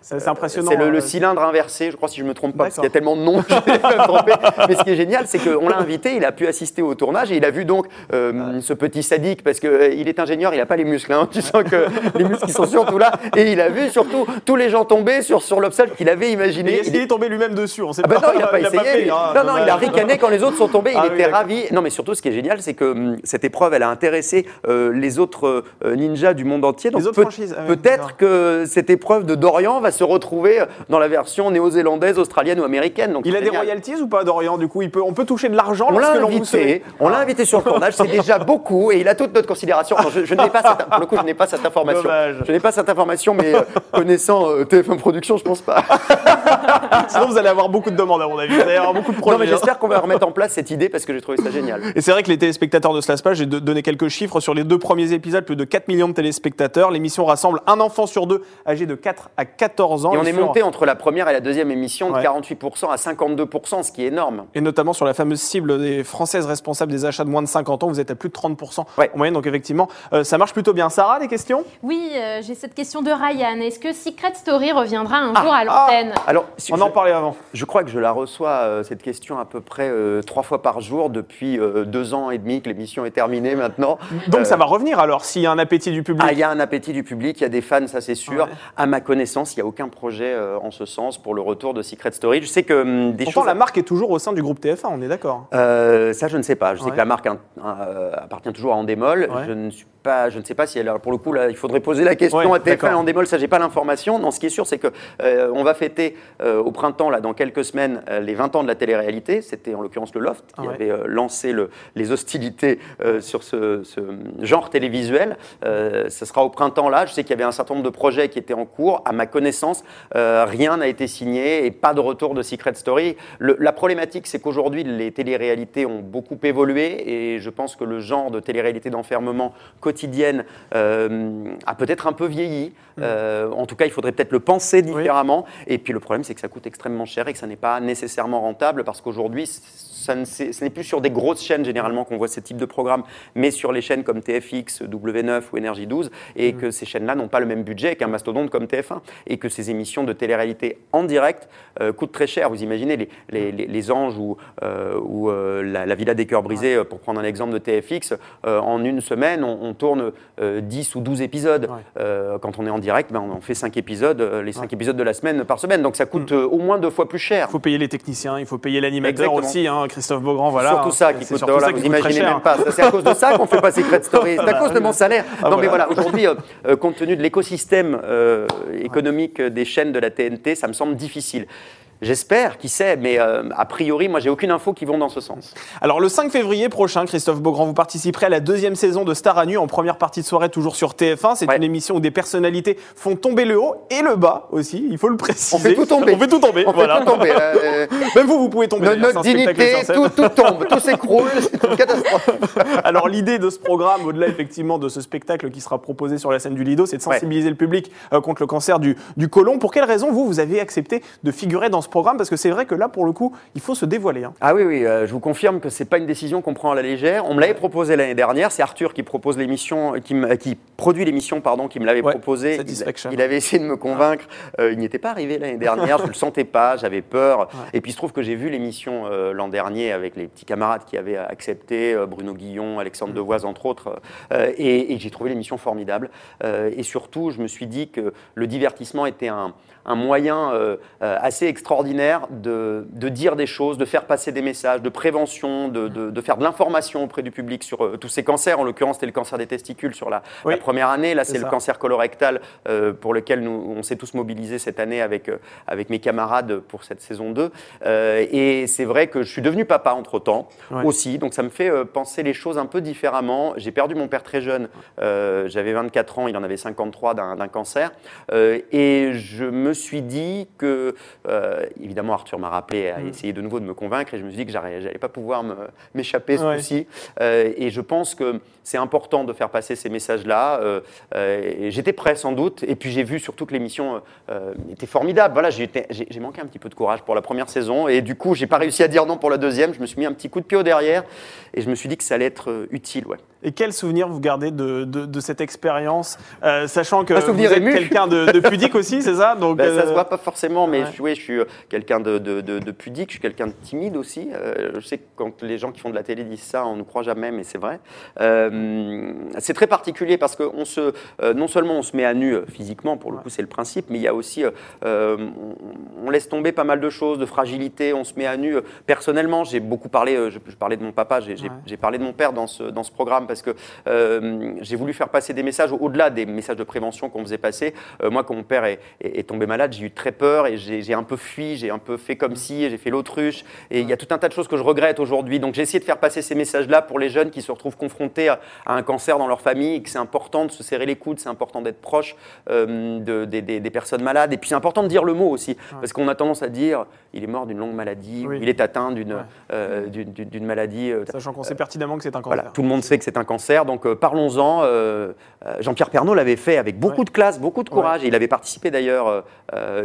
C'est impressionnant. c'est le, le cylindre inversé, je crois si je me trompe pas, parce qu'il y a tellement de noms, je vais me tromper. Mais ce qui est génial, c'est qu'on l'a invité, il a pu assister au tournage et il a vu donc ce petit sadique, parce qu'il est ingénieur, il n'a pas les muscles, hein. tu sens que les muscles sont surtout là, et il a vu surtout tous les gens tomber sur, sur l'obstacle qu'il avait imaginé. est-ce Il qu'il est- tombé lui-même dessus On sait ah bah pas. non, il n'a (laughs) pas essayé. hein, non, non, il a ricané quand les autres sont tombés. Il Ah était ravi. Non, mais surtout, ce qui est génial, c'est que hum, cette épreuve, elle a intéressé euh, les autres euh, ninjas du monde entier. Donc Les autres peut- franchises, ah peut-être que cette épreuve de Dorian va se retrouver dans la version néo-zélandaise, australienne ou américaine. Donc Il a des génial. royalties ou pas, Dorian Du coup, il peut, on peut toucher de l'argent On l'a invité, on l'a invité sur le (laughs) tournage, c'est déjà beaucoup et il a toute notre considération. Je, n'ai pas cette, pour le coup, je n'ai pas cette information. (laughs) Je n'ai pas cette information, mais euh, connaissant euh, TF1 Production, je pense pas. (laughs) Sinon, vous allez avoir beaucoup de demandes, à mon avis. Vous allez avoir beaucoup de projets. Non, mais hein. j'espère qu'on va remettre en place cette idée parce que j'ai trouvé ça génial. Et c'est vrai que les téléspectateurs se lassent pas. J'ai de- donné quelques chiffres sur les deux premiers épisodes, plus de 4 millions de téléspectateurs. L'émission rassemble un enfant sur deux âgé de 4 à 14 ans. Et on est monté entre la première et la deuxième émission de Ouais. 48% à 52%, ce qui est énorme. Et notamment sur la fameuse cible des Françaises responsables des achats de moins de 50 ans, vous êtes à plus de 30% Ouais. en moyenne. Donc effectivement, euh, ça marche plutôt bien. Sarah, des questions? Oui, euh, j'ai cette question de Ryan. Est-ce que Secret Story reviendra un jour à l'antenne Alors, si On je, en parlait avant. je crois que je la reçois, euh, cette question, à peu près euh, trois fois par jour depuis euh, deux ans et demi que l'émission est terminée maintenant. Donc Euh, ça va revenir alors, s'il y a un appétit du public. Ah, il y a un appétit du public, il y a des fans, ça c'est sûr. Ouais. À ma connaissance, il n'y a aucun projet euh, en ce sens pour le retour de Secret Story. Je sais que hum, des Pourtant, choses. la marque est toujours au sein du groupe TF1, on est d'accord. Euh, ça, je ne sais pas. Je sais que la marque hein, euh, appartient toujours à Endemol. Ouais. Je ne suis pas, je ne sais pas si elle, a- pour le coup, là, il faudrait poser la question Ouais, à TF1 d'accord. et Endemol. Ça, j'ai pas l'information. Non, ce qui est sûr, c'est que euh, on va fêter euh, au printemps, là, dans quelques semaines, euh, les 20 ans de la télé-réalité. C'était en l'occurrence le Loft qui ouais. avait euh, lancé le- les hostilités sur ce, ce genre télévisuel. Ce sera au printemps là. Je sais qu'il y avait un certain nombre de projets qui étaient en cours. À ma connaissance, rien n'a été signé et pas de retour de Secret Story. Le- la problématique, c'est qu'aujourd'hui, les téléréalités ont beaucoup évolué et je pense que le genre de télé-réalité d'enfermement quotidienne a peut-être un peu vieilli. Euh, en tout cas, il faudrait peut-être le penser différemment. Et puis le problème, c'est que ça coûte extrêmement cher et que ça n'est pas nécessairement rentable parce qu'aujourd'hui, ça ne- c'est- ce n'est plus sur des grosses chaînes généralement qu'on voit ce type de programme, mais sur les chaînes comme TFX, W9 ou Énergie 12, et que ces chaînes-là n'ont pas le même budget qu'un mastodonte comme TF1, et que ces émissions de télé-réalité en direct euh, coûtent très cher. Vous imaginez les, les- les- les Anges ou, euh, ou euh, la, la Villa des Cœurs Brisés, pour prendre un exemple de TFX, en une semaine, on, on tourne euh, 10 ou 12 épisodes. Ouais. Quand on est en direct, ben, on fait 5 épisodes, euh, les 5 épisodes de la semaine par semaine, donc ça coûte euh, au moins deux fois plus cher. Il faut payer les techniciens, il faut payer l'animateur aussi, hein, Christophe Beaugrand, voilà. surtout hein. ça qui C'est coûte, voilà, ça vous qui imaginez même pas. C'est à cause de ça qu'on fait pas Secret Story. C'est à Bah, cause de mon salaire. Ah, non mais voilà. aujourd'hui, euh, euh, compte tenu de l'écosystème euh, économique des chaînes de la TNT, ça me semble difficile. J'espère, qui sait, mais euh, a priori, moi, j'ai aucune info qui vont dans ce sens. Alors le 5 février prochain, Christophe Beaugrand, vous participerez à la deuxième saison de Star à nu en première partie de soirée, toujours sur TF1. C'est Ouais. une émission où des personnalités font tomber le haut et le bas aussi, il faut le préciser. On fait tout tomber. On fait tout tomber, On voilà. fait tout tomber. euh, (laughs) Même vous, vous pouvez tomber. notre dignité, tout, tout tombe, tout s'écroule, c'est une catastrophe. (laughs) Alors l'idée de ce programme, au-delà effectivement de ce spectacle qui sera proposé sur la scène du Lido, c'est de sensibiliser le public euh, contre le cancer du, du côlon. Pour quelle raison vous, vous avez accepté de figurer dans ce programme Parce que c'est vrai que là, pour le coup, il faut se dévoiler. hein. Ah oui, oui, euh, je vous confirme que c'est pas une décision qu'on prend à la légère. On me l'avait proposé l'année dernière. C'est Arthur qui propose l'émission, qui, me- qui produit l'émission, pardon, qui me l'avait Ouais, proposé. Il, avait essayé de me convaincre. Euh, il n'y était pas arrivé l'année dernière. je ne le sentais pas. J'avais peur. Et puis il se trouve que j'ai vu l'émission euh, l'an dernier avec les petits camarades qui avaient accepté, euh, Bruno Guillon, Alexandre Devoise entre autres, euh, et, et j'ai trouvé l'émission formidable. Euh, et surtout, je me suis dit que le divertissement était un un moyen euh, euh, assez extraordinaire de, de dire des choses, de faire passer des messages, de prévention, de, de- de faire de l'information auprès du public sur euh, tous ces cancers. En l'occurrence, c'était le cancer des testicules sur la, Oui. la première année. Là, C'est le cancer colorectal euh, pour lequel nous, on s'est tous mobilisés cette année avec, euh, avec mes camarades pour cette saison 2. Euh, et c'est vrai que je suis devenu papa entre-temps Ouais. aussi, donc ça me fait penser les choses un peu différemment. J'ai perdu mon père très jeune, j'avais 24 ans, il en avait 53 d'un cancer. Et je me suis dit que, euh, évidemment, Arthur m'a rappelé, a Mm. essayé de nouveau de me convaincre, et je me suis dit que j'allais pas pouvoir m'échapper ce Ouais. coup-ci. Euh, et je pense que c'est important de faire passer ces messages-là. Euh, euh, J'étais prêt sans doute, et puis j'ai vu surtout que l'émission euh, euh, était formidable. Voilà, j'ai manqué un petit peu de courage pour la première saison, et du coup, j'ai pas réussi à dire non pour la deuxième. Je me suis mis un petit coup de pied au derrière, et je me suis dit que ça allait être euh, utile. Ouais. Et quel souvenir vous gardez de, de- de cette expérience, euh, sachant que vous êtes quelqu'un de, de pudique aussi, c'est ça? Donc, Ben, Ça euh, se voit pas forcément, mais ouais. je, suis- oui, je suis euh, quelqu'un de, de- de- de pudique, je suis quelqu'un de timide aussi. Euh, je sais que quand les gens qui font de la télé disent ça, on ne croit jamais, mais c'est vrai. Euh, c'est très particulier parce que on se, euh, non seulement on se met à nu physiquement, pour le coup c'est le principe, mais il y a aussi, on, on laisse tomber pas mal de choses, de fragilité, on se met à nu. Personnellement, j'ai beaucoup parlé, je, je parlais de mon papa, j'ai j'ai- Ouais. j'ai parlé de mon père dans ce, dans ce programme parce que euh, j'ai voulu faire passer des messages au-delà des messages de prévention qu'on faisait passer. Euh, moi, quand mon père est, est- est tombé malade, j'ai eu très peur et j'ai un peu fui, j'ai un peu fait comme si, j'ai fait l'autruche. Et il y a tout un tas de choses que je regrette aujourd'hui. Donc j'ai essayé de faire passer ces messages-là pour les jeunes qui se retrouvent confrontés à, à un cancer dans leur famille et que c'est important de se serrer les coudes, c'est important d'être proche euh, de- des- des- des personnes malades. Et puis c'est important de dire le mot aussi, parce qu'on a tendance à dire il est mort d'une longue maladie, Oui. ou il est atteint d'une Ouais. maladie. Sachant qu'on sait pertinemment que c'est un cancer. voilà, tout le monde sait que c'est un cancer, donc euh, parlons-en. Euh, euh, Jean-Pierre Pernaud l'avait fait avec beaucoup Ouais. de classe, beaucoup de courage. Et il avait participé d'ailleurs,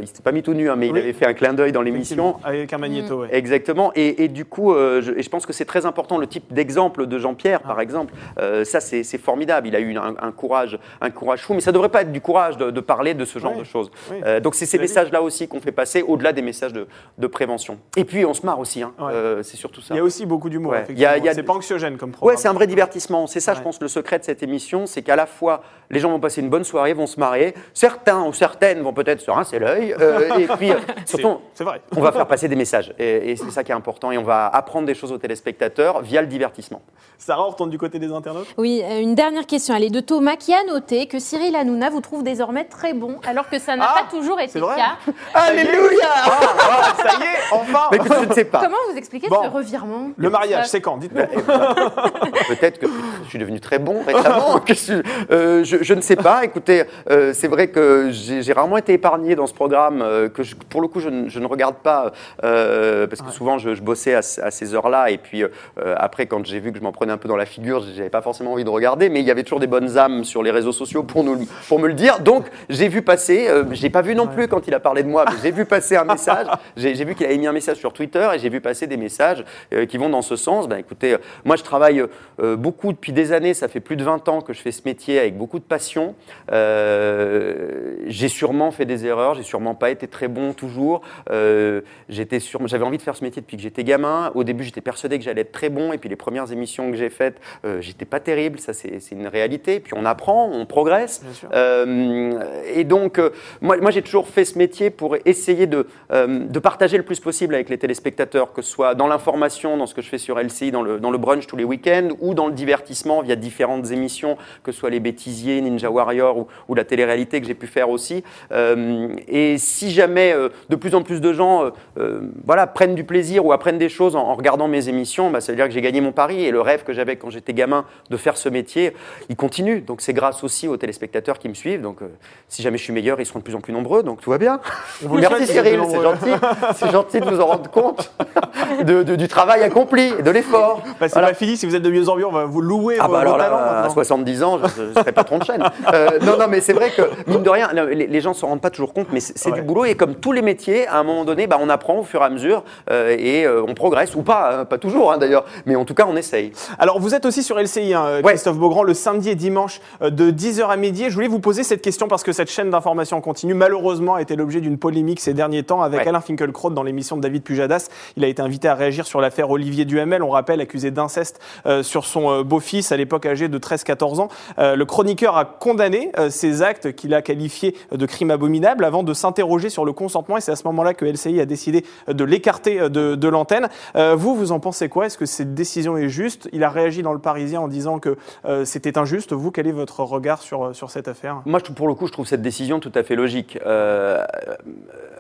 il s'était pas mis tout nu, hein, mais Oui. il avait fait un clin d'œil dans l'émission. Avec un magnéto, ouais. Exactement. Et, et du coup, je, et je pense que c'est très important le type d'exemple de Jean-Pierre, Ah. par exemple. Ça, c'est formidable. Il a eu un, un courage, un courage fou, mais ça devrait pas être du courage de, de parler de ce genre Oui. de choses. Oui. Donc c'est ces messages-là aussi qu'on fait passer, au-delà des messages de, de prévention. Et puis on se marre aussi. hein. C'est surtout ça. Il y a aussi beaucoup d'humour, effectivement. C'est pas anxiogène comme programme. Ouais, c'est un vrai divertissement C'est ça, Ouais. je pense, le secret de cette émission, c'est qu'à la fois, les gens vont passer une bonne soirée, vont se marrer. Certains ou certaines vont peut-être se rincer l'œil. euh, et puis, euh, (laughs) surtout, C'est vrai. on va faire passer des messages. Et, et c'est ça qui est important. Et on va apprendre des choses aux téléspectateurs via le divertissement. Sarah, on retourne du côté des internautes? Oui, euh, une dernière question. Elle est de Thomas qui a noté que Cyril Hanouna vous trouve désormais très bon, alors que ça n'a Ah, pas toujours été le cas. (laughs) Alléluia Ah, ah, Ça y est, enfin Mais écoute, je ne sais pas. Comment vous expliquez Bon. ce revirement? Le mariage, c'est quand? Dites-nous. Peut-être que je suis devenu très bon récemment. (laughs) Euh, je, je ne sais pas. Écoutez, euh, c'est vrai que j'ai rarement été épargné dans ce programme euh, que je- pour le coup je, ne- je ne regarde pas parce que souvent je, bossais à, ce- à ces heures-là et puis après quand j'ai vu que je m'en prenais un peu dans la figure, j'avais pas forcément envie de regarder, mais il y avait toujours des bonnes âmes sur les réseaux sociaux pour nous pour me le dire. Donc j'ai vu passer. J'ai pas vu non plus quand il a parlé de moi, mais j'ai vu passer un message. (laughs) J'ai vu qu'il avait mis un message sur Twitter et j'ai vu passer des messages qui vont dans ce sens. Ben, écoutez, moi je travaille beaucoup depuis des années, ça fait plus de 20 ans que je fais ce métier avec beaucoup de passion. Euh, j'ai sûrement fait des erreurs, j'ai sûrement pas été très bon toujours. Euh, j'étais j'avais envie de faire ce métier depuis que j'étais gamin. Au début, j'étais persuadé que j'allais être très bon, et puis les premières émissions que j'ai faites, euh, j'étais pas terrible. Ça, c'est une réalité. Puis on apprend, on progresse. Et donc, moi, moi j'ai toujours fait ce métier pour essayer de, de partager le plus possible avec les téléspectateurs, que ce soit dans l'information, dans ce que je fais sur LCI, dans le, dans le brunch tous les week-ends, ou dans le divertissement via différentes émissions, que ce soit les bêtisiers, Ninja Warrior ou, ou la télé-réalité que j'ai pu faire aussi. Euh, et si jamais euh, de plus en plus de gens euh, euh, voilà, prennent du plaisir ou apprennent des choses en, en regardant mes émissions, bah, ça veut dire que j'ai gagné mon pari et le rêve que j'avais quand j'étais gamin de faire ce métier, il continue. Donc c'est grâce aussi aux téléspectateurs qui me suivent. Donc euh, si jamais je suis meilleur, ils seront de plus en plus nombreux. Donc tout va bien. Vous Merci Cyril, c'est gentil. C'est gentil de vous en rendre compte de- de- du travail accompli et de l'effort. Bah, c'est Voilà. pas fini, si vous êtes de mieux en mieux, on va vous louer Ah vos, bah alors vos là, talents à maintenant. 70 ans, je, je serais patron de chaîne. (laughs) Euh, non, non, mais c'est vrai que, mine de rien, les, les gens ne s'en rendent pas toujours compte, mais c'est Ouais. du boulot. Et comme tous les métiers, à un moment donné, bah, on apprend au fur et à mesure euh, et euh, on progresse, ou pas, hein, pas toujours hein, d'ailleurs, mais en tout cas, on essaye. Alors, vous êtes aussi sur LCI, hein, Ouais. Christophe Beaugrand, le samedi et dimanche euh, de 10h à midi. Et je voulais vous poser cette question parce que cette chaîne d'information continue, malheureusement, a été l'objet d'une polémique ces derniers temps avec Ouais. Alain Finkielkraut dans l'émission de David Pujadas. Il a été invité à réagir sur l'affaire Olivier Duhamel, on rappelle, accusé d'inceste euh, sur son euh, beau-fils à l'époque âgé de 13-14 ans. Euh, le chroniqueur a condamné euh, ces actes qu'il a qualifiés de crimes abominables avant de s'interroger sur le consentement. Et c'est à ce moment-là que LCI a décidé de l'écarter euh, de, de l'antenne. Euh, vous, vous en pensez quoi? Est-ce que cette décision est juste? Il a réagi dans le Parisien en disant que c'était injuste. Vous, quel est votre regard sur, sur cette affaire? Moi, je, pour le coup, je trouve cette décision tout à fait logique.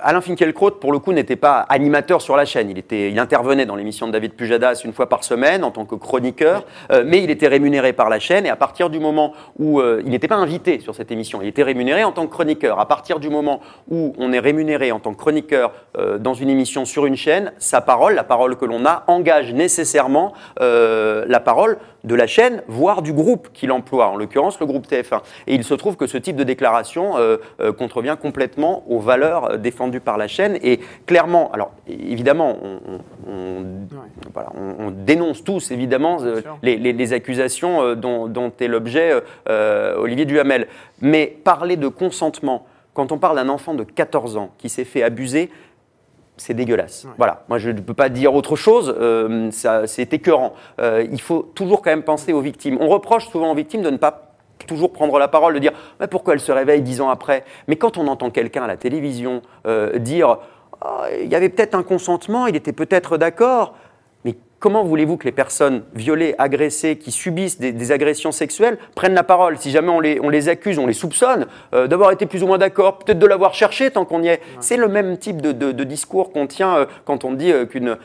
Alain Finkielkraut, pour le coup, n'était pas animateur sur la chaîne. Il, était, il intervenait dans l'émission de David Pujadas une fois par semaine en tant que chroniqueur, mais il était rémunéré par la chaîne. Et à partir du moment où euh, il n'était pas invité sur cette émission, il était rémunéré en tant que chroniqueur. À partir du moment où on est rémunéré en tant que chroniqueur euh, dans une émission sur une chaîne, sa parole, la parole que l'on a, engage nécessairement euh, la parole de la chaîne, voire du groupe qu'il emploie, en l'occurrence le groupe TF1. Et il se trouve que ce type de déclaration euh, euh, contrevient complètement aux valeurs défendues par la chaîne. Et clairement, alors évidemment, on, on- on- voilà, on- on dénonce tous évidemment euh, les, les- les accusations euh, dont, dont est l'objet euh, euh, Olivier Duhamel. Mais parler de consentement, quand on parle d'un enfant de 14 ans qui s'est fait abuser, c'est dégueulasse. Voilà, moi je ne peux pas dire autre chose, euh, ça, c'est écœurant. Euh, il faut toujours quand même penser aux victimes. On reproche souvent aux victimes de ne pas toujours prendre la parole, de dire mais pourquoi elle se réveille dix ans après? Mais quand on entend quelqu'un à la télévision euh, dire Ah, il y avait peut-être un consentement, il était peut-être d'accord, comment voulez-vous que les personnes violées, agressées, qui subissent des, des agressions sexuelles prennent la parole Si jamais on les, on les accuse, on les soupçonne euh, d'avoir été plus ou moins d'accord, peut-être de l'avoir cherché tant qu'on y est? C'est le même type de, de- de discours qu'on tient euh, quand on dit euh, qu'une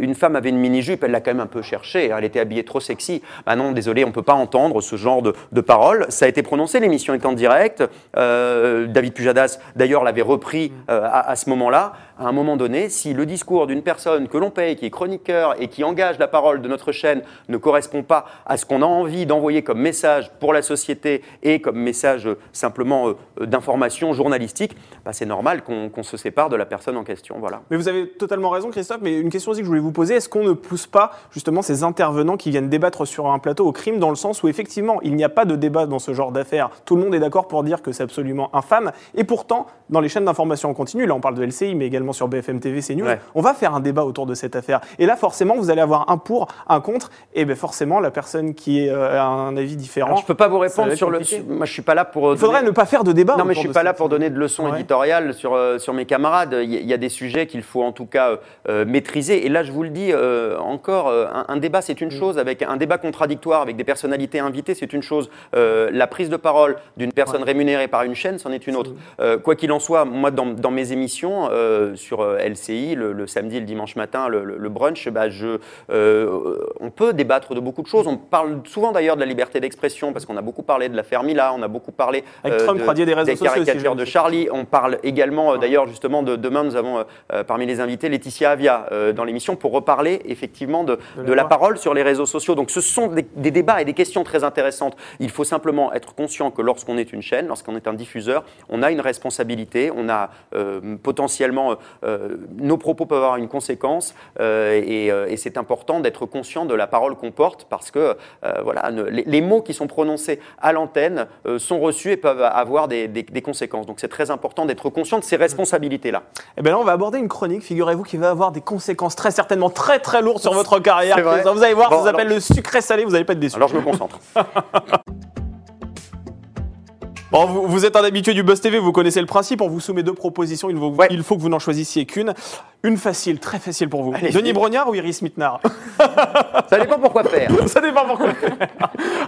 une femme avait une mini-jupe, elle l'a quand même un peu cherché, hein, elle était habillée trop sexy. Bah non, désolé, on ne peut pas entendre ce genre de, de paroles. Ça a été prononcé, l'émission est en direct. David Pujadas, d'ailleurs, l'avait repris à, à ce moment-là. À un moment donné, si le discours d'une personne que l'on paye, qui est chroniqueur et qui engage la parole de notre chaîne ne correspond pas à ce qu'on a envie d'envoyer comme message pour la société et comme message euh, simplement euh, d'information journalistique, bah, c'est normal qu'on qu'on se sépare de la personne en question. Voilà. Mais vous avez totalement raison, Christophe. Mais une question aussi que je voulais vous poser est-ce qu'on ne pousse pas justement ces intervenants qui viennent débattre sur un plateau au crime, dans le sens où effectivement il n'y a pas de débat dans ce genre d'affaires? Tout le monde est d'accord pour dire que c'est absolument infâme. Et pourtant, dans les chaînes d'information en continu, là on parle de LCI, mais également également sur BFM TV, CNews. Ouais. On va faire un débat autour de cette affaire. Et là, forcément, vous allez avoir un pour, un contre, et ben forcément, la personne qui euh, a un avis différent. Alors, je peux pas vous répondre sur le. Moi, je suis pas là pour. Il faudrait donner- ne pas faire de débat. Non, mais je suis pas là pour donner de leçons Ouais. éditoriales sur, euh, sur mes camarades. Il y, a- il y a des sujets qu'il faut en tout cas euh, maîtriser. Et là, je vous le dis euh, encore, euh, un, un débat, c'est une Mm. chose. Avec un débat contradictoire avec des personnalités invitées, c'est une chose. Euh, la prise de parole d'une personne rémunérée par une chaîne, c'en est une autre. Euh, quoi qu'il en soit, moi, dans, dans mes émissions euh, sur euh, LCI, le, le samedi et le dimanche matin, le, brunch, bah, je, euh, on peut débattre de beaucoup de choses. On parle souvent d'ailleurs de la liberté d'expression parce qu'on a beaucoup parlé de l'affaire Mila, on a beaucoup parlé Avec Trump, de- des réseaux caricatures de. Charlie. On parle également, euh, d'ailleurs, justement, de demain, nous avons euh, euh, parmi les invités Laetitia Avia euh, dans l'émission pour reparler effectivement de, De la de la loi. parole sur les réseaux sociaux. Donc, ce sont des, des débats et des questions très intéressantes. Il faut simplement être conscient que lorsqu'on est une chaîne, lorsqu'on est un diffuseur, on a une responsabilité, on a euh, potentiellement euh, nos propos peuvent avoir une conséquence euh, et, euh, et c'est important d'être conscient de la parole qu'on porte parce que voilà, ne- les, les mots qui sont prononcés à l'antenne sont reçus et peuvent avoir des, des- des conséquences. Donc c'est très important d'être conscient de ces responsabilités-là. Eh bien là, on va aborder une chronique, figurez-vous, qui va avoir des conséquences très certainement très très lourdes sur votre carrière. Vous allez voir, Bon, ça s'appelle alors- le sucré salé, vous n'allez pas être déçus. Alors je me concentre. (laughs) Bon, vous, vous êtes un habitué du Buzz TV, vous connaissez le principe. On vous soumet deux propositions, il faut, Ouais. il faut que vous n'en choisissiez qu'une. Une facile, très facile pour vous. Denis Brognard ou Iris Mittenard? (laughs) Ça dépend pourquoi faire. (laughs) Ça dépend pourquoi.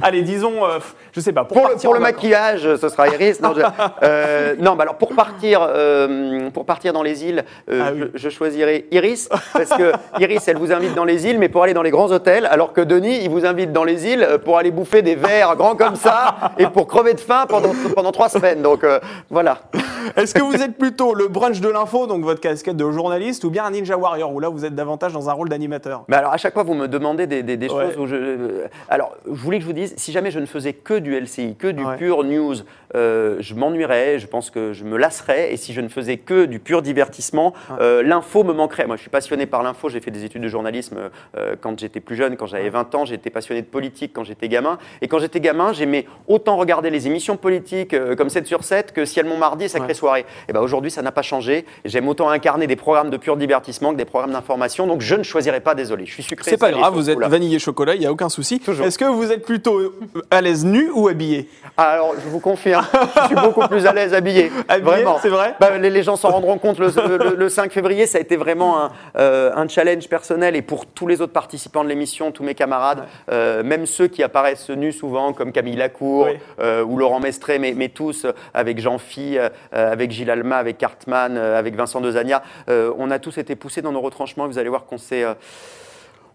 Allez, disons, euh, je sais pas. Pour, Pour le, pour maquillage, ce sera Iris. Non, je- (laughs) euh, non, bah alors pour partir, euh, pour partir dans les îles, euh, Ah oui. je, je choisirai Iris parce que Iris, elle vous invite dans les îles, mais pour aller dans les grands hôtels, alors que Denis, il vous invite dans les îles pour aller bouffer des verres grands comme ça et pour crever de faim pendant (laughs) pendant trois semaines. Donc euh, voilà. (laughs) Est-ce que vous êtes plutôt le brunch de l'info, donc votre casquette de journaliste, ou bien un Ninja Warrior, où là vous êtes davantage dans un rôle d'animateur? Mais alors à chaque fois, vous me demandez des, des- des Ouais. choses où je. euh, Alors, je voulais que je vous dise, si jamais je ne faisais que du LCI, que du Ouais. pur news, euh, je m'ennuierais, je pense que je me lasserais. Et si je ne faisais que du pur divertissement, euh, l'info me manquerait. Moi, je suis passionné par l'info. J'ai fait des études de journalisme euh, quand j'étais plus jeune, quand j'avais 20 ans. J'étais passionné de politique quand j'étais gamin. Et quand j'étais gamin, j'aimais autant regarder les émissions politiques euh, comme 7 sur 7 que Ciel Montmardi et Sacrée Ouais. Soirée. Et ben aujourd'hui, ça n'a pas changé. J'aime autant incarner des programmes de pur divertissement que des programmes d'information. Donc, je ne choisirai pas, désolé. Je suis sucré. C'est pas grave, vous êtes vanillé chocolat, il n'y a aucun souci. Est-ce que vous êtes plutôt euh, à l'aise nu ou habillé? Alors, je vous confirme, je suis beaucoup plus à l'aise habillé. (laughs) Habillé, vraiment. c'est vrai? Bah, les, les gens s'en rendront compte le, le- le 5 février. Ça a été vraiment un, euh, un challenge personnel et pour tous les autres participants de l'émission, tous mes camarades, euh, même ceux qui apparaissent nus souvent, comme Camille Lacour Oui. euh, ou Laurent Mestré, mais, mais tous euh, avec Jean-Phi, euh, avec Gilles Alma, avec Cartman, euh, avec Vincent Dezania. Euh, on a tous été poussés dans nos retranchements. Vous allez voir qu'on s'est.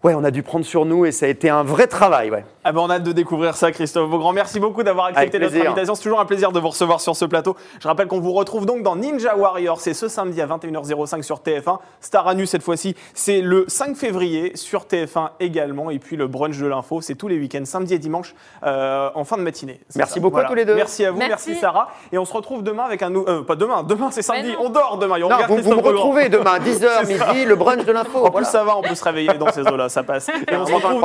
Ouais, on a dû prendre sur nous et ça a été un vrai travail. Ouais. Ah ben on a hâte de découvrir ça, Christophe Beaugrand. Merci beaucoup d'avoir accepté notre invitation. C'est toujours un plaisir de vous recevoir sur ce plateau. Je rappelle qu'on vous retrouve donc dans Ninja Warrior. C'est ce samedi à 21h05 sur TF1. Star à nu cette fois-ci. C'est le 5 février sur TF1 également. Et puis le brunch de l'info, c'est tous les week-ends, samedi et dimanche, euh, en fin de matinée. Merci beaucoup à tous les deux. Merci à vous, merci, Merci. Sarah. Et on se retrouve demain avec un euh, pas demain, demain c'est samedi. On dort demain. Et on Non, vous, vous me retrouvez demain, 10h (laughs) C'est ça. midi, le brunch de l'info. En voilà. plus, ça va, on peut se réveiller dans ces eaux-là, ça passe. (laughs) Et on se retrouve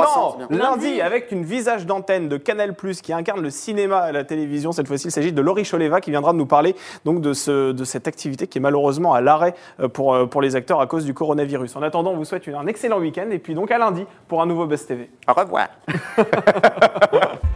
non, lundi avec une visage d'antenne de Canal qui incarne le cinéma à la télévision. Cette fois-ci, il s'agit de Laurie Choleva qui viendra nous parler donc de, ce, de cette activité qui est malheureusement à l'arrêt euh, pour, euh, pour les acteurs à cause du coronavirus. En attendant, on vous souhaite un excellent week-end et puis donc à lundi pour un nouveau Buzz TV. Au revoir. (laughs)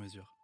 mesure.